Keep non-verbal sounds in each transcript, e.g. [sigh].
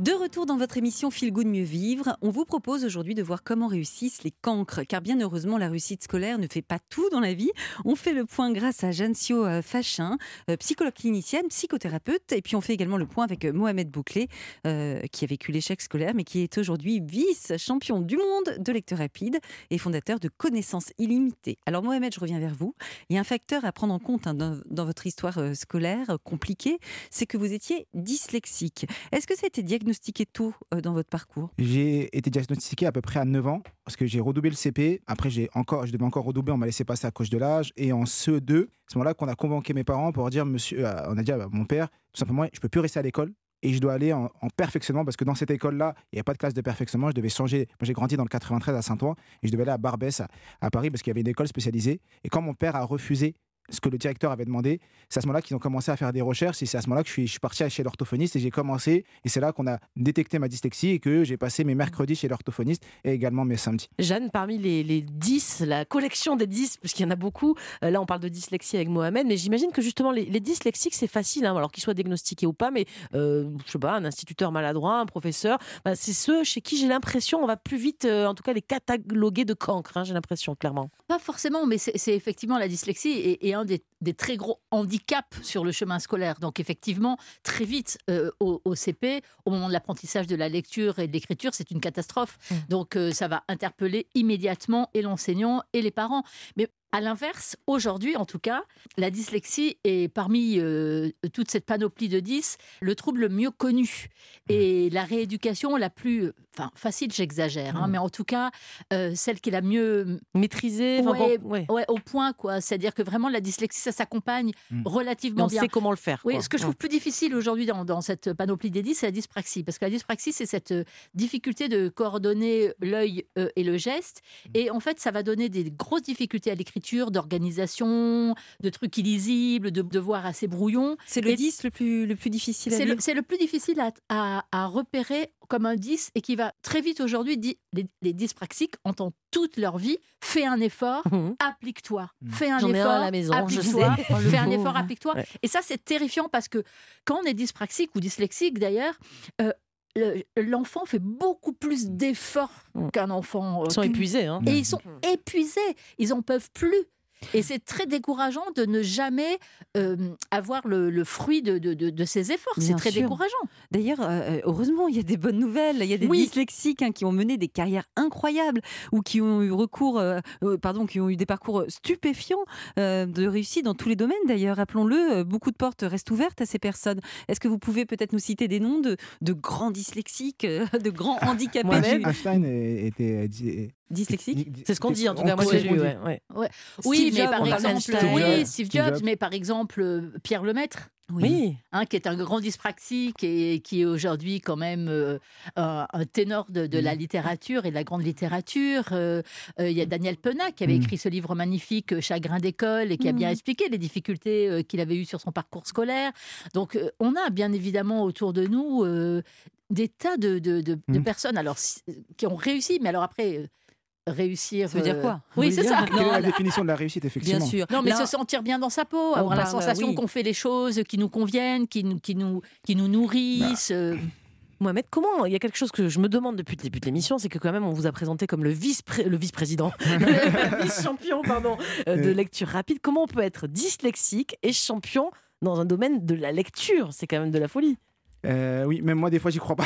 De retour dans votre émission Feel Good Mieux Vivre, on vous propose aujourd'hui de voir comment réussissent les cancres, car bien heureusement la réussite scolaire ne fait pas tout dans la vie. On fait le point grâce à Jancio euh, Fachin, euh, psychologue clinicienne, psychothérapeute, et puis on fait également le point avec euh, Mohamed Bouclé, qui a vécu l'échec scolaire, mais qui est aujourd'hui vice-champion du monde de lecture rapide et fondateur de Connaissances illimitées. Alors Mohamed, je reviens vers vous. Il y a un facteur à prendre en compte hein, dans, dans, votre histoire scolaire compliquée, c'est que vous étiez dyslexique. Est-ce que ça a été diagnostiqué diagnostiqué tôt euh, dans votre parcours J'ai été diagnostiqué à peu près à 9 ans, parce que j'ai redoublé le CP. Après, j'ai encore, je devais encore redoubler, on m'a laissé passer à cause de l'âge. Et en CE2, c'est ce moment-là qu'on a convoqué mes parents pour dire, monsieur, euh, on a dit à mon père, tout simplement, je peux plus rester à l'école et je dois aller en, perfectionnement parce que dans cette école-là, il n'y a pas de classe de perfectionnement. Je devais changer. Moi, j'ai grandi dans le 93 à Saint-Ouen et je devais aller à Barbès, à, à Paris, parce qu'il y avait une école spécialisée. Et quand mon père a refusé ce que le directeur avait demandé. C'est à ce moment-là qu'ils ont commencé à faire des recherches et c'est à ce moment-là que je suis, je suis parti chez l'orthophoniste et j'ai commencé. Et c'est là qu'on a détecté ma dyslexie et que j'ai passé mes mercredis chez l'orthophoniste et également mes samedis. Jeanne, parmi les, les 10, la collection des 10, puisqu'il y en a beaucoup, euh, là on parle de dyslexie avec Mohamed, mais j'imagine que justement les, dyslexiques c'est facile, hein, alors qu'ils soient diagnostiqués ou pas, mais euh, je sais pas, un instituteur maladroit, un professeur, bah, c'est ceux chez qui j'ai l'impression on va plus vite, euh, en tout cas les cataloguer de cancre, hein, j'ai l'impression clairement. Pas forcément, mais c'est effectivement la dyslexie et, et un des, des très gros handicap sur le chemin scolaire. Donc effectivement, très vite euh, au, CP, au moment de l'apprentissage de la lecture et de l'écriture, c'est une catastrophe. Mmh. Donc euh, ça va interpeller immédiatement et l'enseignant et les parents. Mais à l'inverse, aujourd'hui en tout cas, la dyslexie est parmi euh, toute cette panoplie de 10 le trouble le mieux connu et la rééducation la plus enfin facile, j'exagère, hein, mmh. mais en tout cas euh, celle qui est la mieux maîtrisée, ouais, au point quoi. C'est-à-dire que vraiment la dyslexie ça s'accompagne mmh. relativement bien. On sait comment le faire. Oui, ce que je trouve plus difficile aujourd'hui dans, cette panoplie des 10, c'est la dyspraxie, parce que la dyspraxie c'est cette euh, difficulté de coordonner l'œil et le geste, mmh. et en fait ça va donner des grosses difficultés à l'écriture d'organisation, de trucs illisibles, de devoirs assez brouillons. C'est le 10 le plus, le plus difficile à C'est le, le, plus difficile à, à, repérer comme un 10 et qui va très vite aujourd'hui, les, les dyspraxiques entendent toute leur vie, fais un effort, mmh. applique-toi. Mmh. Fais un effort à la maison, je sais. [laughs] Fais un effort, applique-toi. Et ça, c'est terrifiant parce que quand on est dyspraxique ou dyslexique d'ailleurs, euh, l'enfant fait beaucoup plus d'efforts mmh. qu'un enfant. Euh, ils sont épuisés. Hein. Et ils sont épuisés. Ils en peuvent plus. Et c'est très décourageant de ne jamais euh, avoir le, fruit de, de, ces efforts. C'est très décourageant. D'ailleurs, euh, euh, heureusement, il y a des bonnes nouvelles. Il y a des dyslexiques hein, qui ont mené des carrières incroyables ou qui ont eu recours, pardon, qui ont eu des parcours stupéfiants de réussite dans tous les domaines. D'ailleurs, rappelons-le, beaucoup de portes restent ouvertes à ces personnes. Est-ce que vous pouvez peut-être nous citer des noms de, de grands dyslexiques, de grands [laughs] handicapés Einstein était dyslexique C'est ce qu'on dit en tout cas. Moi, j'ai lu. Oui, mais par exemple, oui, Steve Jobs, mais par exemple Pierre Lemaître. Oui. Hein, qui est un grand dyspraxique et qui est aujourd'hui quand même euh, un, ténor de, la littérature et de la grande littérature. Euh, euh, il y a Daniel Penat qui avait mm. écrit ce livre magnifique Chagrin d'école et qui a bien mm. expliqué les difficultés qu'il avait eues sur son parcours scolaire. Donc on a bien évidemment autour de nous des tas de, de mm. personnes alors, qui ont réussi, mais alors après réussir. Ça veut dire quoi? Oui, c'est ça. Quelle est la définition de la réussite, effectivement? Bien sûr. Non, mais se sentir bien dans sa peau, avoir la sensation qu'on fait les choses qui nous conviennent, qui nous, qui nous, qui nous nourrissent. Bah. Euh. Mohamed, comment Il y a quelque chose que je me demande depuis le début de l'émission, c'est que quand même on vous a présenté comme le vice le vice-président, [laughs] [laughs] vice-champion pardon euh, de lecture rapide. Comment on peut être dyslexique et champion dans un domaine de la lecture? C'est quand même de la folie. Euh, oui, même moi des fois j'y crois pas.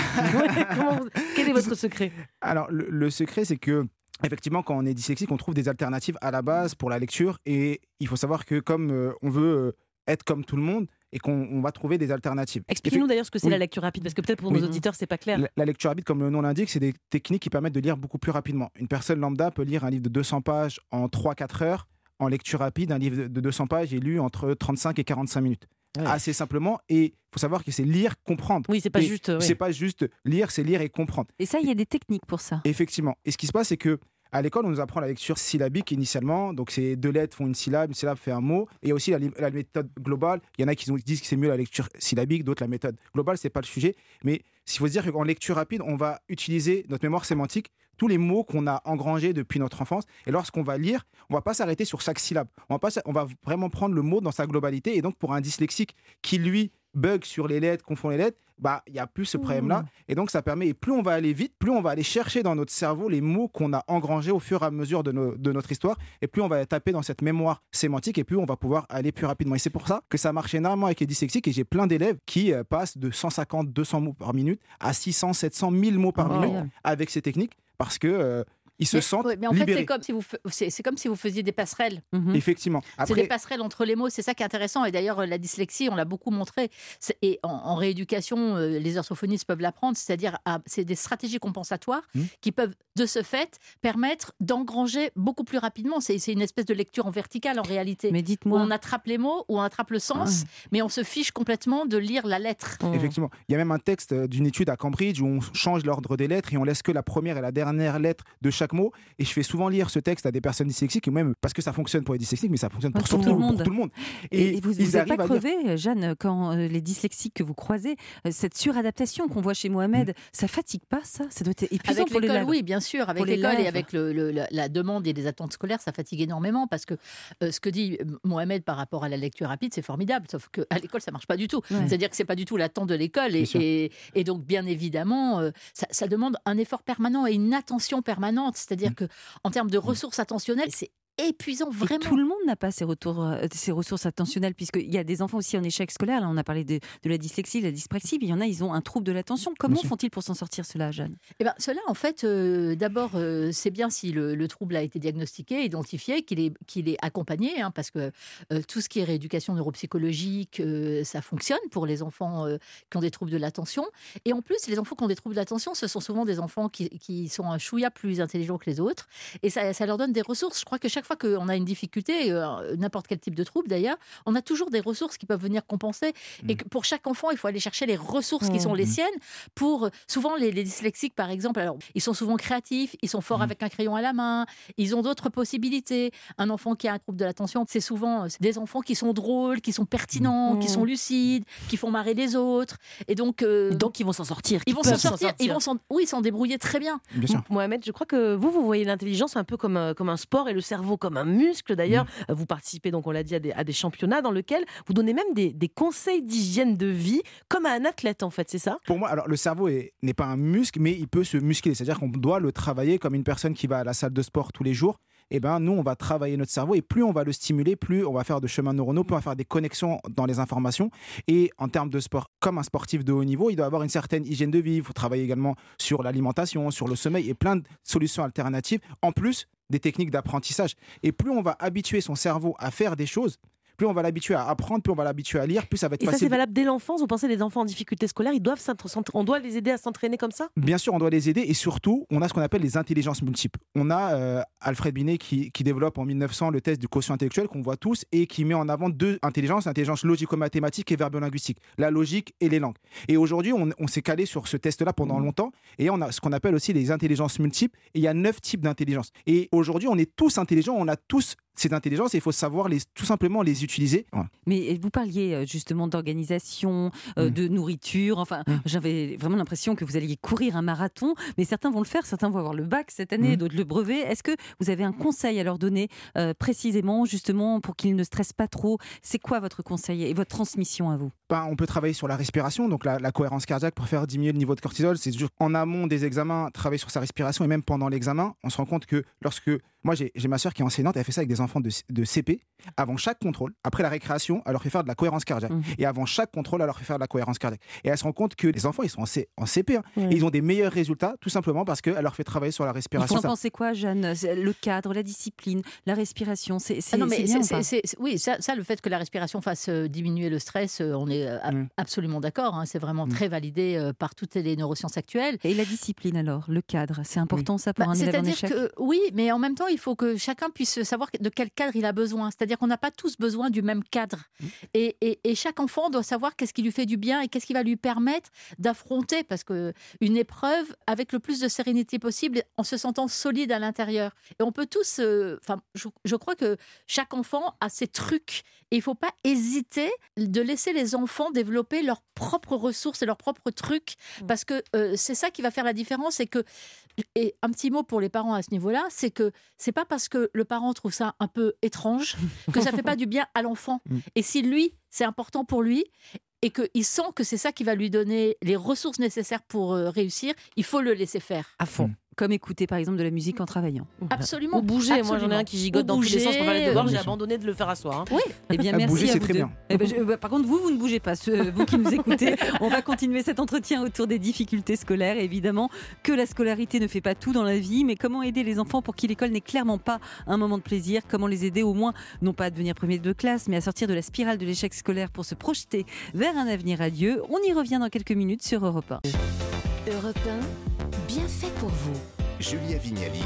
Quel est [laughs] votre secret? Alors le secret c'est que effectivement, quand on est dyslexique, on trouve des alternatives à la base pour la lecture. Et il faut savoir que comme euh, on veut euh, être comme tout le monde, et qu'on va trouver des alternatives. Expliquez-nous d'ailleurs ce que c'est la lecture rapide, parce que peut-être pour nos auditeurs, c'est pas clair. La, lecture rapide, comme le nom l'indique, c'est des techniques qui permettent de lire beaucoup plus rapidement. Une personne lambda peut lire un livre de 200 pages en 3-4 heures. En lecture rapide, un livre de 200 pages est lu entre 35 et 45 minutes. Assez simplement. Et il faut savoir que c'est lire, comprendre. Oui, c'est pas juste. C'est pas juste lire, c'est lire et comprendre. Et ça, il y a des techniques pour ça. Effectivement. Et ce qui se passe, c'est que À l'école, on nous apprend la lecture syllabique initialement. Donc, c'est deux lettres font une syllabe, une syllabe fait un mot. Et aussi la, méthode globale. Il y en a qui disent que c'est mieux la lecture syllabique, d'autres la méthode globale. C'est pas le sujet. Mais s'il faut se dire qu'en lecture rapide, on va utiliser notre mémoire sémantique tous les mots qu'on a engrangés depuis notre enfance. Et lorsqu'on va lire, on va pas s'arrêter sur chaque syllabe. On va, pas, on va vraiment prendre le mot dans sa globalité. Et donc, pour un dyslexique qui, lui, bug sur les lettres, confond les lettres, bah il y a plus ce problème-là. Mmh. Et donc ça permet, et plus on va aller vite, plus on va aller chercher dans notre cerveau les mots qu'on a engrangés au fur et à mesure de, notre histoire, et plus on va taper dans cette mémoire sémantique, et plus on va pouvoir aller plus rapidement. Et c'est pour ça que ça marche énormément avec les dyslexiques, et j'ai plein d'élèves qui euh, passent de 150, 200 mots par minute à 600, 700, 1000 mots par minute Incroyable. avec ces techniques, parce que euh, ils se Mais- sentent ouais, mais en fait, c'est comme si vous c'est comme si vous faisiez des passerelles. Mhm. Effectivement. C'est des passerelles entre les mots, c'est ça qui est intéressant. Et d'ailleurs, euh, la dyslexie, on l'a beaucoup montré. C'est- Et en, en rééducation, euh, les orthophonistes peuvent l'apprendre, c'est-à-dire à- c'est des stratégies compensatoires Hmm. qui peuvent, de ce fait, permettre d'engranger beaucoup plus rapidement. C'est c'est une espèce de lecture en verticale en réalité. Mais Où dites-moi. on attrape les mots, où on attrape le sens, mais on se fiche complètement de lire la lettre. Effectivement. Il y a même un texte euh, d'une étude à Cambridge où on change l'ordre des lettres et on laisse que la première et la dernière lettre de chaque mot. Et je fais souvent lire ce texte à des personnes dyslexiques, et même parce que ça fonctionne pour les dyslexiques, mais ça fonctionne pour, tout le monde. pour tout le monde. Et, vous arrivent pas à crevé, Jeanne, quand euh, les dyslexiques que vous croisez, euh, cette suradaptation qu'on voit chez Mohamed, ça fatigue pas ça? Ça doit être épuisant Avec pour l'école, oui, bien sûr. Avec l'école et avec le- le- la, la demande et les attentes scolaires, ça fatigue énormément parce que euh, ce que dit Mohamed par rapport à la lecture rapide, c'est formidable. Sauf qu'à l'école, ça marche pas du tout. Ouais. C'est-à-dire que c'est pas du tout l'attente de l'école. Et, et- et donc, bien évidemment, euh, ça, ça demande un effort permanent et une attention permanente. C'est-à-dire Mm. que en termes de ressources attentionnelles, c'est épuisant Et vraiment. tout le monde n'a pas ces, retours, euh, ces ressources attentionnelles, puisqu'il y a des enfants aussi en échec scolaire. Là, on a parlé de, de la dyslexie, de la dyspraxie, mais il y en a, ils ont un trouble de l'attention. Comment font-ils pour s'en sortir, cela, Jeanne? Eh ben, cela, en fait, euh, d'abord, euh, c'est bien si le, le trouble a été diagnostiqué, identifié, qu'il est, qu'il est accompagné, hein, parce que euh, tout ce qui est rééducation neuropsychologique, euh, ça fonctionne pour les enfants euh, qui ont des troubles de l'attention. Et en plus, les enfants qui ont des troubles de l'attention, ce sont souvent des enfants qui, qui sont un chouïa plus intelligents que les autres. Et ça, ça leur donne des ressources. Je crois que chaque fois qu'on a une difficulté, euh, n'importe quel type de trouble d'ailleurs, on a toujours des ressources qui peuvent venir compenser. Et que pour chaque enfant, il faut aller chercher les ressources qui sont les siennes. Pour souvent les, les dyslexiques, par exemple, alors ils sont souvent créatifs, ils sont forts avec un crayon à la main, ils ont d'autres possibilités. Un enfant qui a un trouble de l'attention, c'est souvent euh, des enfants qui sont drôles, qui sont pertinents, qui sont lucides, qui font marrer les autres. Et donc, euh, Donc ils vont s'en sortir. ils vont s'en sortir, ils vont s'en, oui, s'en débrouiller très bien. Bien sûr. Mohamed, je crois que vous, vous voyez l'intelligence un peu comme, un- comme un sport et le cerveau comme un muscle. D'ailleurs, Mm. Euh, vous participez, donc on l'a dit, à des, championnats dans lesquels vous donnez même des, conseils d'hygiène de vie, comme à un athlète en fait, c'est ça? Pour moi, alors le cerveau est- n'est pas un muscle, mais il peut se muscler. C'est-à-dire qu'on doit le travailler comme une personne qui va à la salle de sport tous les jours. Et ben nous, on va travailler notre cerveau et plus on va le stimuler, plus on va faire de chemins neuronaux, plus on va faire des connexions dans les informations. Et en termes de sport, comme un sportif de haut niveau, il doit avoir une certaine hygiène de vie. Il faut travailler également sur l'alimentation, sur le sommeil et plein de solutions alternatives. En plus des techniques d'apprentissage. Et plus on va habituer son cerveau à faire des choses, plus on va l'habituer à apprendre, plus on va l'habituer à lire, plus ça va être Et ça, c'est valable dès l'enfance. Vous pensez les enfants en difficulté scolaire, ils doivent on doit les aider à s'entraîner comme ça? Bien sûr, on doit les aider et surtout, on a ce qu'on appelle les intelligences multiples. On a euh, Alfred Binet qui, qui développe en 1900 le test du quotient intellectuel qu'on voit tous et qui met en avant deux intelligences, l'intelligence logico-mathématique et verbo-linguistique, la logique et les langues. Et aujourd'hui, on, on s'est calé sur ce test-là pendant longtemps et on a ce qu'on appelle aussi les intelligences multiples et il y a neuf types d'intelligence. Et aujourd'hui, on est tous intelligents, on a tous ces intelligences et il faut savoir les, tout simplement les utiliser. Voilà. Mais vous parliez euh, justement d'organisation, euh, Mm. de nourriture. Enfin, Mm. j'avais vraiment l'impression que vous alliez courir un marathon. Mais certains vont le faire, certains vont avoir le bac cette année, Mm. d'autres le brevet. Est-ce que vous avez un conseil à leur donner euh, précisément, justement, pour qu'ils ne stressent pas trop? C'est quoi votre conseil et votre transmission à vous? On peut travailler sur la respiration, donc la, la cohérence cardiaque pour faire diminuer le niveau de cortisol. C'est juste en amont des examens, travailler sur sa respiration et même pendant l'examen, on se rend compte que lorsque. Moi, j'ai ma soeur qui est enseignante, elle fait ça avec des enfants de, de CP. Avant chaque contrôle, après la récréation, elle leur fait faire de la cohérence cardiaque. Mhm. Et avant chaque contrôle, elle leur fait faire de la cohérence cardiaque. Et elle se rend compte que les enfants, ils sont en, C- en CP. hein, et ils ont des meilleurs résultats, tout simplement parce qu'elle leur fait travailler sur la Vous respiration. en Ça- pensez quoi, Jeanne? Le cadre, la discipline, la respiration, c'est Ah oui, ça, ça, le fait que la respiration fasse euh, diminuer le stress, euh, on est est euh, Mm. absolument d'accord. hein. C'est vraiment Mm. très validé euh, par toutes les neurosciences actuelles. Et la discipline alors, le cadre, c'est important ça pour Bah, un élève en C'est-à-dire échec? que oui, mais en même temps, il faut que chacun puisse savoir de quel cadre il a besoin. C'est-à-dire qu'on n'a pas tous besoin du même cadre. Mmh. Et, et- et chaque enfant doit savoir qu'est-ce qui lui fait du bien et qu'est-ce qui va lui permettre d'affronter, parce que une épreuve avec le plus de sérénité possible, en se sentant solide à l'intérieur. Et on peut tous, euh, enfin, je, je crois que chaque enfant a ses trucs. Et il ne faut pas hésiter de laisser les enfants développer leurs propres ressources et leurs propres trucs, parce que euh, c'est ça qui va faire la différence. Et que et un petit mot pour les parents à ce niveau-là, c'est que c'est pas parce que le parent trouve ça un peu étrange [laughs] que ça fait pas du bien à l'enfant. Mm. Et si lui, c'est important pour lui et qu'il sent que c'est ça qui va lui donner les ressources nécessaires pour euh, réussir, il faut le laisser faire. À fond. Comme écouter par exemple de la musique en travaillant. Absolument. Ou bouger. Moi, j'en ai un qui gigote Ou dans tous les sens pour devoirs. euh, J'ai abandonné de le faire à soi. hein. Eh bien, Ah, merci bouger, à c'est vous très deux. bien. Eh ben, je- bah, par contre, vous, vous ne bougez pas, ceux- vous qui nous écoutez. [laughs] On va continuer cet entretien autour des difficultés scolaires. Et évidemment, que la scolarité ne fait pas tout dans la vie, mais comment aider les enfants pour qui l'école n'est clairement pas un moment de plaisir? Comment les aider au moins, non pas à devenir premier de classe, mais à sortir de la spirale de l'échec scolaire pour se projeter vers un avenir radieux On y revient dans quelques minutes sur Europe 1. Europe 1, bien fait pour vous. Julia Vignali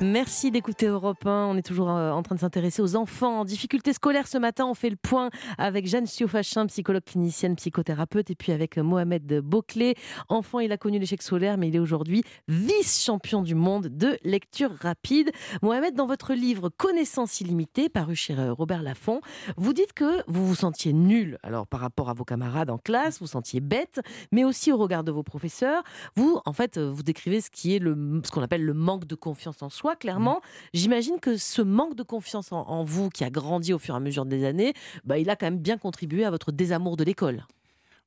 Merci d'écouter Europe 1. On est toujours euh, en train de s'intéresser aux enfants en difficulté scolaire. Ce matin, on fait le point avec Jeanne Siofachin, psychologue clinicienne, psychothérapeute, et puis avec euh, Mohamed Boclé. Enfant, il a connu l'échec scolaire, mais il est aujourd'hui vice-champion du monde de lecture rapide. Mohamed, dans votre livre Connaissance illimitée, paru chez euh, Robert Laffont, vous dites que vous vous sentiez nul, alors par rapport à vos camarades en classe, vous sentiez bête, mais aussi au regard de vos professeurs. Vous, en fait, vous décrivez ce qui est ce qu'on appelle le manque de confiance en soi, clairement. J'imagine que ce manque de confiance en, en vous, qui a grandi au fur et à mesure des années, bah, il a quand même bien contribué à votre désamour de l'école.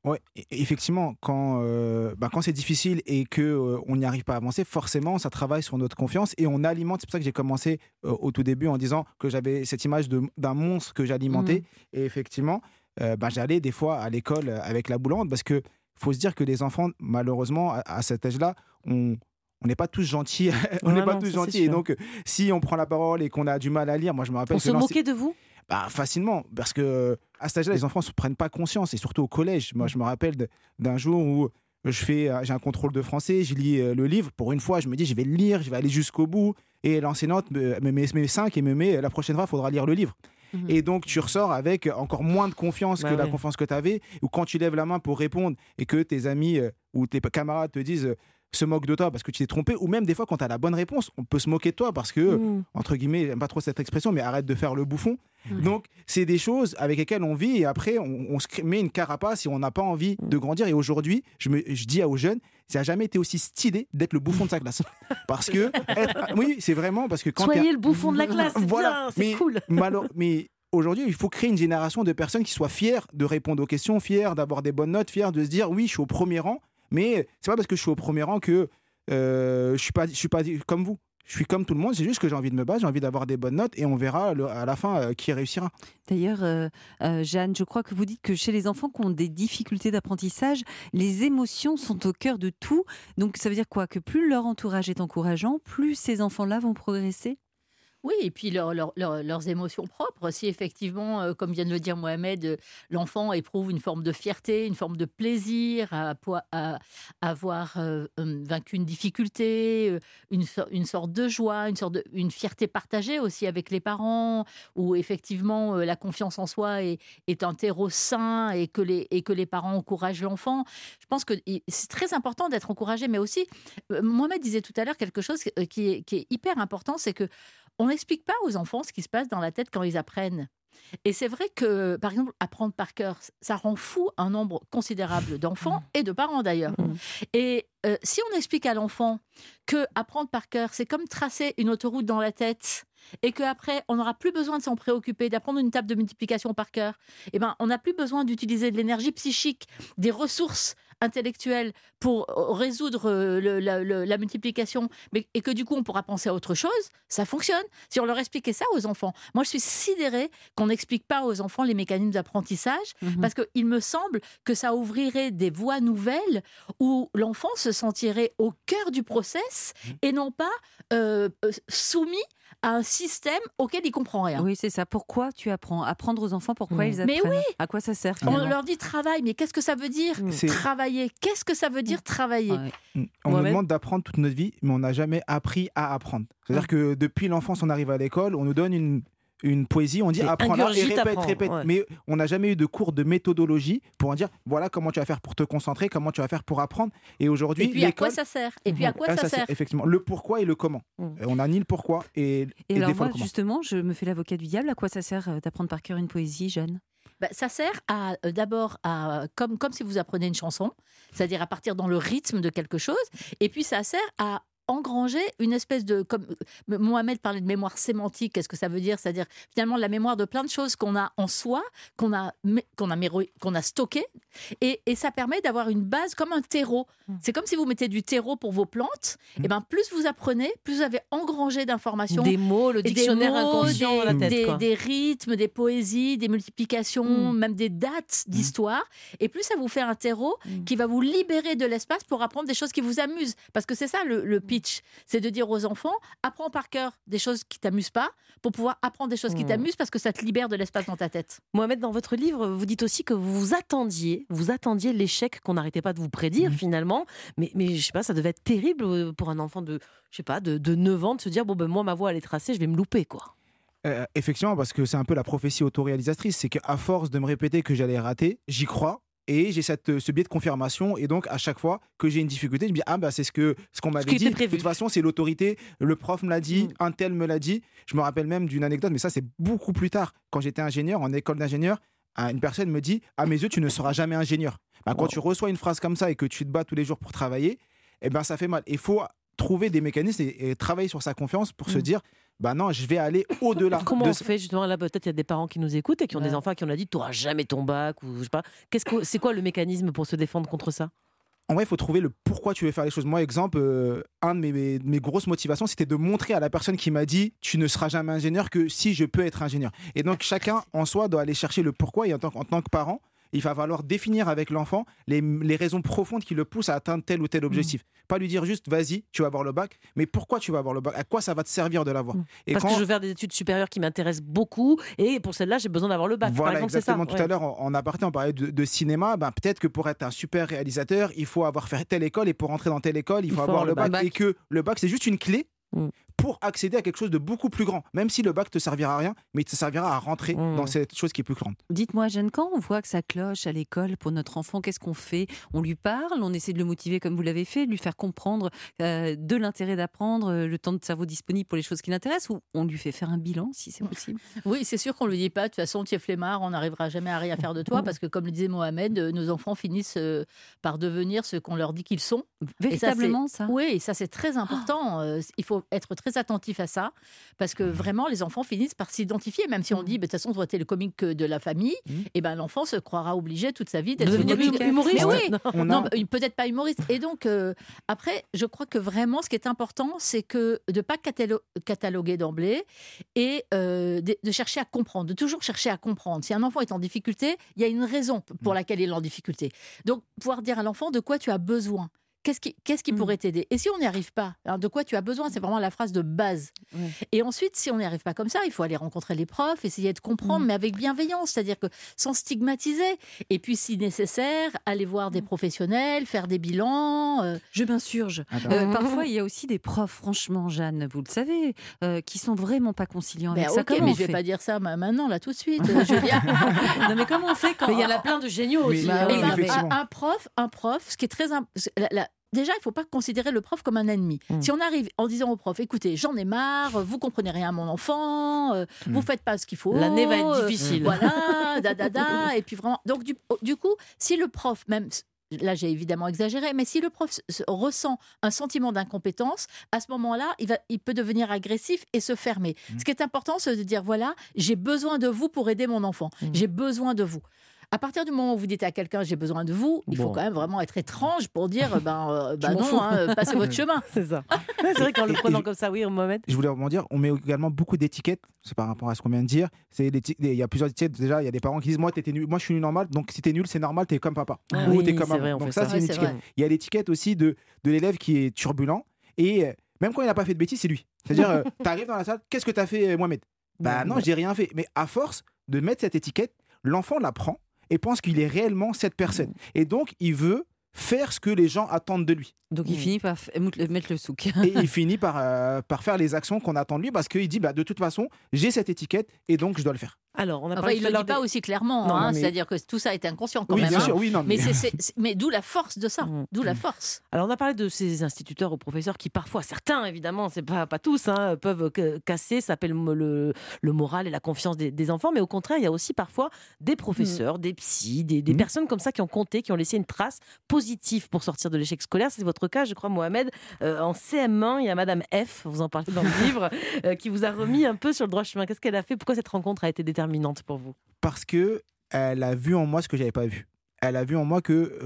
Ouais, e- effectivement, quand, euh, bah, quand c'est difficile et que euh, on n'y arrive pas à avancer, forcément, ça travaille sur notre confiance et on alimente. C'est pour ça que j'ai commencé euh, au tout début en disant que j'avais cette image d'un monstre que j'alimentais. Et effectivement, euh, bah, j'allais des fois à l'école avec la boulante parce que faut se dire que les enfants, malheureusement, à, à cet âge-là, on on n'est pas tous gentils, [laughs] on n'est pas non, tous ça, gentils. Et donc, euh, si on prend la parole et qu'on a du mal à lire, moi je me rappelle On que se moquait de vous? Bah, facilement, parce que à cet âge-là, les enfants ne prennent pas conscience, et surtout au collège. Moi, je me rappelle d'un jour où je fais, euh, j'ai un contrôle de français, je lis euh, le livre. Pour une fois, je me dis, je vais le lire, je vais aller jusqu'au bout. Et l'enseignante me, me met mes 5 et me met, la prochaine fois, il faudra lire le livre. Mhm. Et donc, tu ressors avec encore moins de confiance Bah que la confiance que tu avais. Ou quand tu lèves la main pour répondre et que tes amis ou tes camarades te disent, se moquent de toi parce que tu t'es trompé. Ou même des fois, quand tu as la bonne réponse, on peut se moquer de toi parce que Mmh. entre guillemets, j'aime pas trop cette expression, mais arrête de faire le bouffon. Ouais. Donc, c'est des choses avec lesquelles on vit et après, on, on se met une carapace et on n'a pas envie de grandir. Et aujourd'hui, je, me, je dis aux jeunes, ça n'a jamais été aussi stylé d'être le bouffon de sa classe. [laughs] Parce que, être- oui, c'est vraiment parce que quand Soyez le bouffon de la classe, Voilà, c'est cool. [laughs] Malo- mais aujourd'hui, il faut créer une génération de personnes qui soient fières de répondre aux questions, fières d'avoir des bonnes notes, fières de se dire oui, je suis au premier rang. Mais c'est pas parce que je suis au premier rang que euh, je suis pas, je suis pas comme vous. Je suis comme tout le monde. C'est juste que j'ai envie de me battre, j'ai envie d'avoir des bonnes notes et on verra à la fin euh, qui réussira. D'ailleurs, euh, Jeanne, je crois que vous dites que chez les enfants qui ont des difficultés d'apprentissage, les émotions sont au cœur de tout. Donc ça veut dire quoi? Que plus leur entourage est encourageant, plus ces enfants-là vont progresser? Oui, et puis leur- leur- leur- leurs émotions propres. Si effectivement, euh, comme vient de le dire Mohamed, euh, l'enfant éprouve une forme de fierté, une forme de plaisir à, avoir euh, vaincu une difficulté, une, so- une sorte de joie, une sorte de, fierté partagée aussi avec les parents, où effectivement la confiance en soi est, est un terreau sain et que les, et que les parents encouragent l'enfant. Je pense que c'est très important d'être encouragé, mais aussi, Mohamed disait tout à l'heure quelque chose qui est hyper important, c'est que on n'explique pas aux enfants ce qui se passe dans la tête quand ils apprennent. Et c'est vrai que, par exemple, apprendre par cœur, ça rend fou un nombre considérable d'enfants et de parents d'ailleurs. Mhm. Et euh, si on explique à l'enfant que apprendre par cœur, c'est comme tracer une autoroute dans la tête et qu'après, on n'aura plus besoin de s'en préoccuper, d'apprendre une table de multiplication par cœur, eh ben, on n'a plus besoin d'utiliser de l'énergie psychique, des ressources intellectuelles pour euh, résoudre euh, le- la, le- la multiplication, mais, et que du coup, on pourra penser à autre chose, ça fonctionne. Si on leur expliquait ça aux enfants, moi, je suis sidérée qu'on n'explique pas aux enfants les mécanismes d'apprentissage, Mhm. parce qu'il me semble que ça ouvrirait des voies nouvelles où l'enfant se sentirait au cœur du process et non pas euh, soumis à un système auquel il comprend rien. Oui, c'est ça. Pourquoi tu apprends? Apprendre aux enfants pourquoi Mm. ils Mais apprennent. À quoi ça sert On leur dit travail, mais qu'est-ce que ça veut dire? C'est- Travailler. Qu'est-ce que ça veut dire travailler? Ouais. Mm. On nous demande d'apprendre toute notre vie, mais on n'a jamais appris à apprendre. C'est-à-dire que depuis l'enfance, on arrive à l'école, on nous donne une, une poésie, on dit apprends là et répète, répète. ouais. Mais on n'a jamais eu de cours de méthodologie pour en dire voilà comment tu vas faire pour te concentrer, comment tu vas faire pour apprendre. Et aujourd'hui, Et puis à quoi ça sert? Et puis à quoi Ah, ça, sert? Effectivement, le pourquoi et le comment. Mm. Euh, On n'a ni le pourquoi et, Et, et alors des fois moi, justement, je me fais l'avocat du diable. À quoi ça sert euh, d'apprendre par cœur une poésie, Jeanne Bah, ça sert à euh, d'abord à comme comme si vous apprenez une chanson, c'est-à-dire à partir dans le rythme de quelque chose, et puis ça sert à engranger une espèce de comme euh, Mohamed parlait de mémoire sémantique qu'est-ce que ça veut dire? C'est-à-dire finalement la mémoire de plein de choses qu'on a en soi qu'on a qu'on a qu'on a stocké et, et ça permet d'avoir une base comme un terreau Mm. c'est comme si vous mettez du terreau pour vos plantes et ben plus vous apprenez plus vous avez engrangé d'informations Des mots, le des dictionnaire mots, inconscient des, dans la tête. des- quoi. des rythmes, des poésies, des multiplications, Mm. même des dates d'histoire. Et plus ça vous fait un terreau qui va vous libérer de l'espace pour apprendre des choses qui vous amusent. Parce que c'est ça le, le pitch, c'est de dire aux enfants, apprends par cœur des choses qui t'amusent pas pour pouvoir apprendre des choses qui Mm. t'amusent parce que ça te libère de l'espace dans ta tête. Mohamed, dans votre livre, vous dites aussi que vous vous attendiez, vous attendiez l'échec qu'on n'arrêtait pas de vous prédire Mhm. finalement. Mais, mais je sais pas, ça devait être terrible euh, pour un enfant de, je sais pas, de, de 9 ans de se dire bon ben moi ma voix elle est tracée, je vais me louper quoi. Euh, effectivement, parce que c'est un peu la prophétie autoréalisatrice. C'est qu'à force de me répéter que j'allais rater, j'y crois. Et j'ai cette, ce biais de confirmation. Et donc, à chaque fois que j'ai une difficulté, je me dis Ah, bah, c'est ce qu'on ce qu'on m'avait dit. De toute façon, c'est l'autorité. Le prof me l'a dit, Mm. un tel me l'a dit. Je me rappelle même d'une anecdote, mais ça, c'est beaucoup plus tard. Quand j'étais ingénieur, en école d'ingénieur, un- une personne me dit À mes yeux, tu ne seras jamais ingénieur. Bah, quand Wow. tu reçois une phrase comme ça et que tu te bats tous les jours pour travailler, eh ben, ça fait mal. Il faut trouver des mécanismes et, et travailler sur sa confiance pour se Mm. dire bah non, je vais aller au-delà. [laughs] Comment de on fait justement là peut-être il y a des parents qui nous écoutent et qui ont des enfants qui ont dit tu n'auras jamais ton bac ou je sais pas. Qu'est-ce que c'est quoi le mécanisme pour se défendre contre ça? En vrai, il faut trouver le pourquoi tu veux faire les choses. Moi, exemple, euh, un de mes, mes- mes grosses motivations, c'était de montrer à la personne qui m'a dit tu ne seras jamais ingénieur que si je peux être ingénieur. Et donc, chacun en soi doit aller chercher le pourquoi. Et en tant, en tant que parent, il va falloir définir avec l'enfant les, les raisons profondes qui le poussent à atteindre tel ou tel objectif. Pas lui dire juste vas-y, tu vas avoir le bac, mais pourquoi tu vas avoir le bac? À quoi ça va te servir de l'avoir? Mm. Parce que je veux faire des études supérieures qui m'intéressent beaucoup et pour celle-là j'ai besoin d'avoir le bac. Voilà, Par exemple, c'est ça. exactement. Tout Ouais. à l'heure, en, en aparté, on parlait de, de cinéma. Ben, peut-être que pour être un super réalisateur, il faut avoir fait telle école et pour entrer dans telle école, il faut, avoir le bac, bac. Et que le bac, c'est juste une clé Mm. Pour accéder à quelque chose de beaucoup plus grand. Même si le bac te servira à rien, mais il te servira à rentrer Mm. dans cette chose qui est plus grande. Dites-moi, Jeanne, quand on voit que ça cloche à l'école pour notre enfant, qu'est-ce qu'on fait? On lui parle, on essaie de le motiver comme vous l'avez fait, de lui faire comprendre euh, de l'intérêt d'apprendre, euh, le temps de cerveau disponible pour les choses qui l'intéressent, ou on lui fait faire un bilan si c'est possible? Oui, c'est sûr qu'on lui dit pas, de toute façon, tu es flemmard, on n'arrivera jamais à rien faire de toi, [laughs] parce que comme le disait Mohamed, euh, nos enfants finissent euh, par devenir ce qu'on leur dit qu'ils sont. Véritablement, ça, Oui, et ça c'est très important. euh, il faut être très attentif à ça, parce que vraiment, les enfants finissent par s'identifier, même si on dit, bah, de toute façon, toi, t'es le comique de la famille, Mhm. et ben l'enfant se croira obligé toute sa vie De d'être devenir comique. humoriste. Oui, Non. Non, euh, peut-être pas humoriste. Et donc, euh, après, je crois que vraiment, ce qui est important, c'est que de pas catalo- cataloguer d'emblée et euh, de, de chercher à comprendre, de toujours chercher à comprendre. Si un enfant est en difficulté, il y a une raison pour laquelle il est en difficulté. Donc, pouvoir dire à l'enfant de quoi tu as besoin. Qu'est-ce qui, qu'est-ce qui Mm. pourrait t'aider? Et si on n'y arrive pas, hein, de quoi tu as besoin? C'est vraiment la phrase de base. Ouais. Et ensuite, si on n'y arrive pas comme ça, il faut aller rencontrer les profs, essayer de comprendre, Mm. mais avec bienveillance, c'est-à-dire que sans stigmatiser. Et puis, si nécessaire, aller voir des professionnels, faire des bilans. euh, Je m'insurge. Attends. Euh, parfois, il y a aussi des profs, franchement, Jeanne, vous le savez, euh, qui sont vraiment pas conciliants avec Ben, ça. ok, Comment mais je vais pas dire ça ma- maintenant, là, tout de suite. [laughs] Julien. [laughs] Non, mais comment on fait quand il y en a plein de géniaux Mais- aussi. Bah oui, un, un prof, un prof, ce qui est très imp- la- la- Déjà, il ne faut pas considérer le prof comme un ennemi. Mm. Si on arrive en disant au prof, écoutez, j'en ai marre, vous comprenez rien à mon enfant, euh, Mm. vous faites pas ce qu'il faut. L'année va être euh, difficile. Voilà, [laughs] da da da. Et puis vraiment, donc du, du coup, si le prof, même là j'ai évidemment exagéré, mais si le prof ressent un sentiment d'incompétence, à ce moment-là, il, va, il peut devenir agressif et se fermer. Mm. Ce qui est important, c'est de dire voilà, j'ai besoin de vous pour aider mon enfant. Mm. J'ai besoin de vous. À partir du moment où vous dites à quelqu'un j'ai besoin de vous, il faut quand même vraiment être étrange pour dire ben, euh, [laughs] bah m'en non, hein, euh, passez votre [laughs] chemin. C'est ça. [laughs] C'est vrai qu'en le prenant comme ça, oui, Mohamed. Je voulais rebondir, on met également beaucoup d'étiquettes, c'est par rapport à ce qu'on vient de dire. Il y a plusieurs étiquettes, déjà, il y a des parents qui disent Moi, t'étais nul. Moi je suis nul normal, donc si t'es nul, c'est normal, t'es comme papa. Ah Ou oui, t'es comme c'est maman. vrai, on donc ça, ça. c'est une Ouais, étiquette. Il y a l'étiquette aussi de, de l'élève qui est turbulent, et même quand il n'a pas fait de bêtises, c'est lui. C'est-à-dire, euh, t'arrives dans la salle, qu'est-ce que t'as fait, Mohamed? Bah non, j'ai rien fait. Mais à force de mettre cette étiquette, l'enfant la prend et pense qu'il est réellement cette personne. Et donc, il veut faire ce que les gens attendent de lui. Donc il Mm. finit par mettre le souk. Et il finit par, euh, par faire les actions qu'on attend de lui parce qu'il dit, bah, de toute façon, j'ai cette étiquette et donc je dois le faire. Alors, on a Enfin, parlé il ne le dit pas aussi clairement, hein, mais- c'est-à-dire que tout ça est inconscient quand oui, même. bien hein. sûr, oui, non, Mais, d'où la force de ça, Mm. d'où la force? Alors, on a parlé de ces instituteurs ou professeurs qui, parfois, certains, évidemment, c'est pas, pas tous, hein, peuvent ca- casser, ça s'appelle le, le moral et la confiance des, des enfants. Mais au contraire, il y a aussi parfois des professeurs, des psys, des, des personnes comme ça qui ont compté, qui ont laissé une trace positive pour sortir de l'échec scolaire. C'est votre cas, je crois, Mohamed. Euh, en CM1, il y a Madame F, vous en parlez dans le [laughs] livre, euh, qui vous a remis un peu sur le droit chemin. Qu'est-ce qu'elle a fait? Pourquoi cette rencontre a été pour vous? Parce que elle a vu en moi ce que j'avais pas vu. Elle a vu en moi que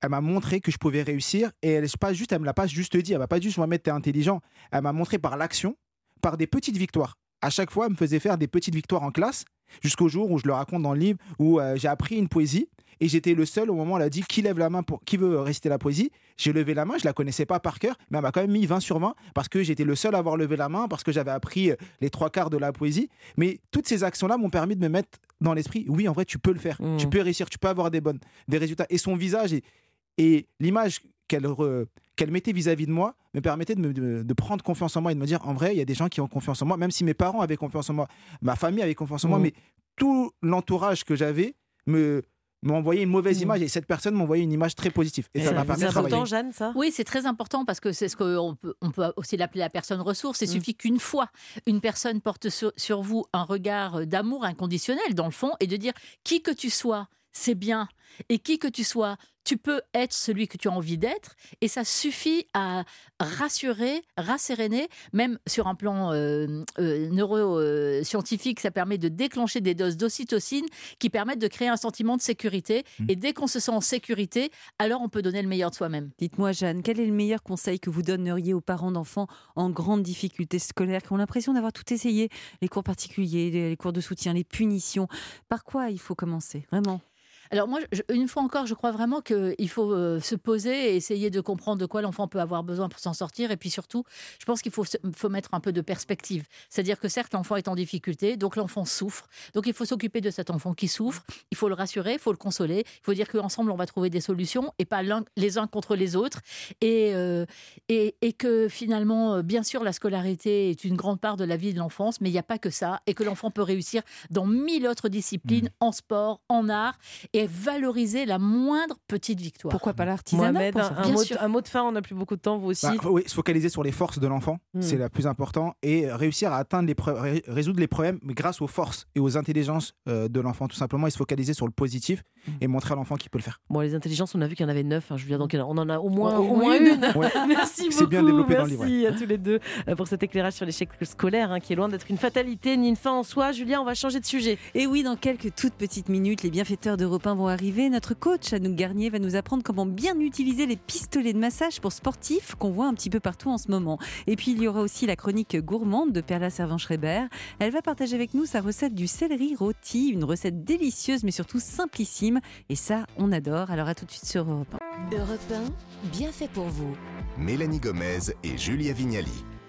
elle m'a montré que je pouvais réussir et elle pas juste elle me l'a pas juste dit, elle m'a pas dit Mohamed t'es intelligent. Elle m'a montré par l'action, par des petites victoires. À chaque fois, elle me faisait faire des petites victoires en classe jusqu'au jour où je le raconte dans le livre où euh, j'ai appris une poésie et j'étais le seul au moment où elle a dit qui lève la main pour qui veut réciter la poésie? J'ai levé la main, je la connaissais pas par cœur, mais elle m'a quand même mis 20 sur 20 parce que j'étais le seul à avoir levé la main parce que j'avais appris euh, les trois quarts de la poésie. Mais toutes ces actions-là m'ont permis de me mettre dans l'esprit, oui, en vrai, tu peux le faire, Mhm. tu peux réussir, tu peux avoir des bonnes, des résultats. Et son visage et, et l'image qu'elle mettait vis-à-vis de moi me permettait de, me- de- de prendre confiance en moi et de me dire, en vrai, il y a des gens qui ont confiance en moi, même si mes parents avaient confiance en moi, ma famille avait confiance en moi, Mhm. mais tout l'entourage que j'avais me m'envoyait une mauvaise Mhm. image et cette personne m'envoyait une image très positive. Et ça m'a permis c'est de travailler. important, Jeanne, ça? Oui, c'est très important parce que c'est ce qu'on peut, on peut aussi l'appeler la personne ressource. Il Mm. suffit qu'une fois, une personne porte sur, sur vous un regard d'amour inconditionnel, dans le fond, et de dire qui que tu sois, c'est bien. Et qui que tu sois, tu peux être celui que tu as envie d'être. Et ça suffit à rassurer, rasséréner, même sur un plan euh, euh, neuroscientifique, ça permet de déclencher des doses d'ocytocine qui permettent de créer un sentiment de sécurité. Mm. Et dès qu'on se sent en sécurité, alors on peut donner le meilleur de soi-même. Dites-moi, Jeanne, quel est le meilleur conseil que vous donneriez aux parents d'enfants en grande difficulté scolaire qui ont l'impression d'avoir tout essayé? Les cours particuliers, les cours de soutien, les punitions. Par quoi il faut commencer Vraiment? Alors moi, je- une fois encore, je crois vraiment qu'il faut euh, se poser et essayer de comprendre de quoi l'enfant peut avoir besoin pour s'en sortir. Et puis surtout, je pense qu'il faut, mettre un peu de perspective. C'est-à-dire que certes, l'enfant est en difficulté, donc l'enfant souffre. Donc il faut s'occuper de cet enfant qui souffre. Il faut le rassurer, il faut le consoler. Il faut dire qu'ensemble, on va trouver des solutions et pas les uns contre les autres. Et, euh, et, et que finalement, euh, bien sûr, la scolarité est une grande part de la vie de l'enfance, mais il n'y a pas que ça. Et que l'enfant peut réussir dans mille autres disciplines, en sport, en art, et valoriser la moindre petite victoire. Pourquoi pas l'artisanat Mohamed, pour un, mot, sûr. un mot de fin, on n'a plus beaucoup de temps, vous aussi. Bah, oui, se focaliser sur les forces de l'enfant, Mm. c'est la plus important, et réussir à atteindre les résoudre les problèmes grâce aux forces et aux intelligences euh, de l'enfant, tout simplement, et se focaliser sur le positif Mm. et montrer à l'enfant qu'il peut le faire. Bon, les intelligences, on a vu qu'il y en avait neuf, hein, Julia, donc on en a au moins, Au une. une. Ouais. [laughs] Merci C'est beaucoup. bien développé dans le Merci livre, à tous les deux euh, pour cet éclairage sur l'échec scolaire, hein, qui est loin d'être une fatalité ni une fin en soi. Julia, on va changer de sujet. Et oui, dans quelques toutes petites minutes, les bienfaiteurs d'Europe 1 vont arriver. Notre coach, Anouk Garnier, va nous apprendre comment bien utiliser les pistolets de massage pour sportifs qu'on voit un petit peu partout en ce moment. Et puis, il y aura aussi la chronique gourmande de Perla Servan-Schreiber. Elle va partager avec nous sa recette du céleri rôti, une recette délicieuse mais surtout simplissime. Et ça, on adore. Alors à tout de suite sur Europe 1. Europe 1, bien fait pour vous. Mélanie Gomez et Julia Vignali.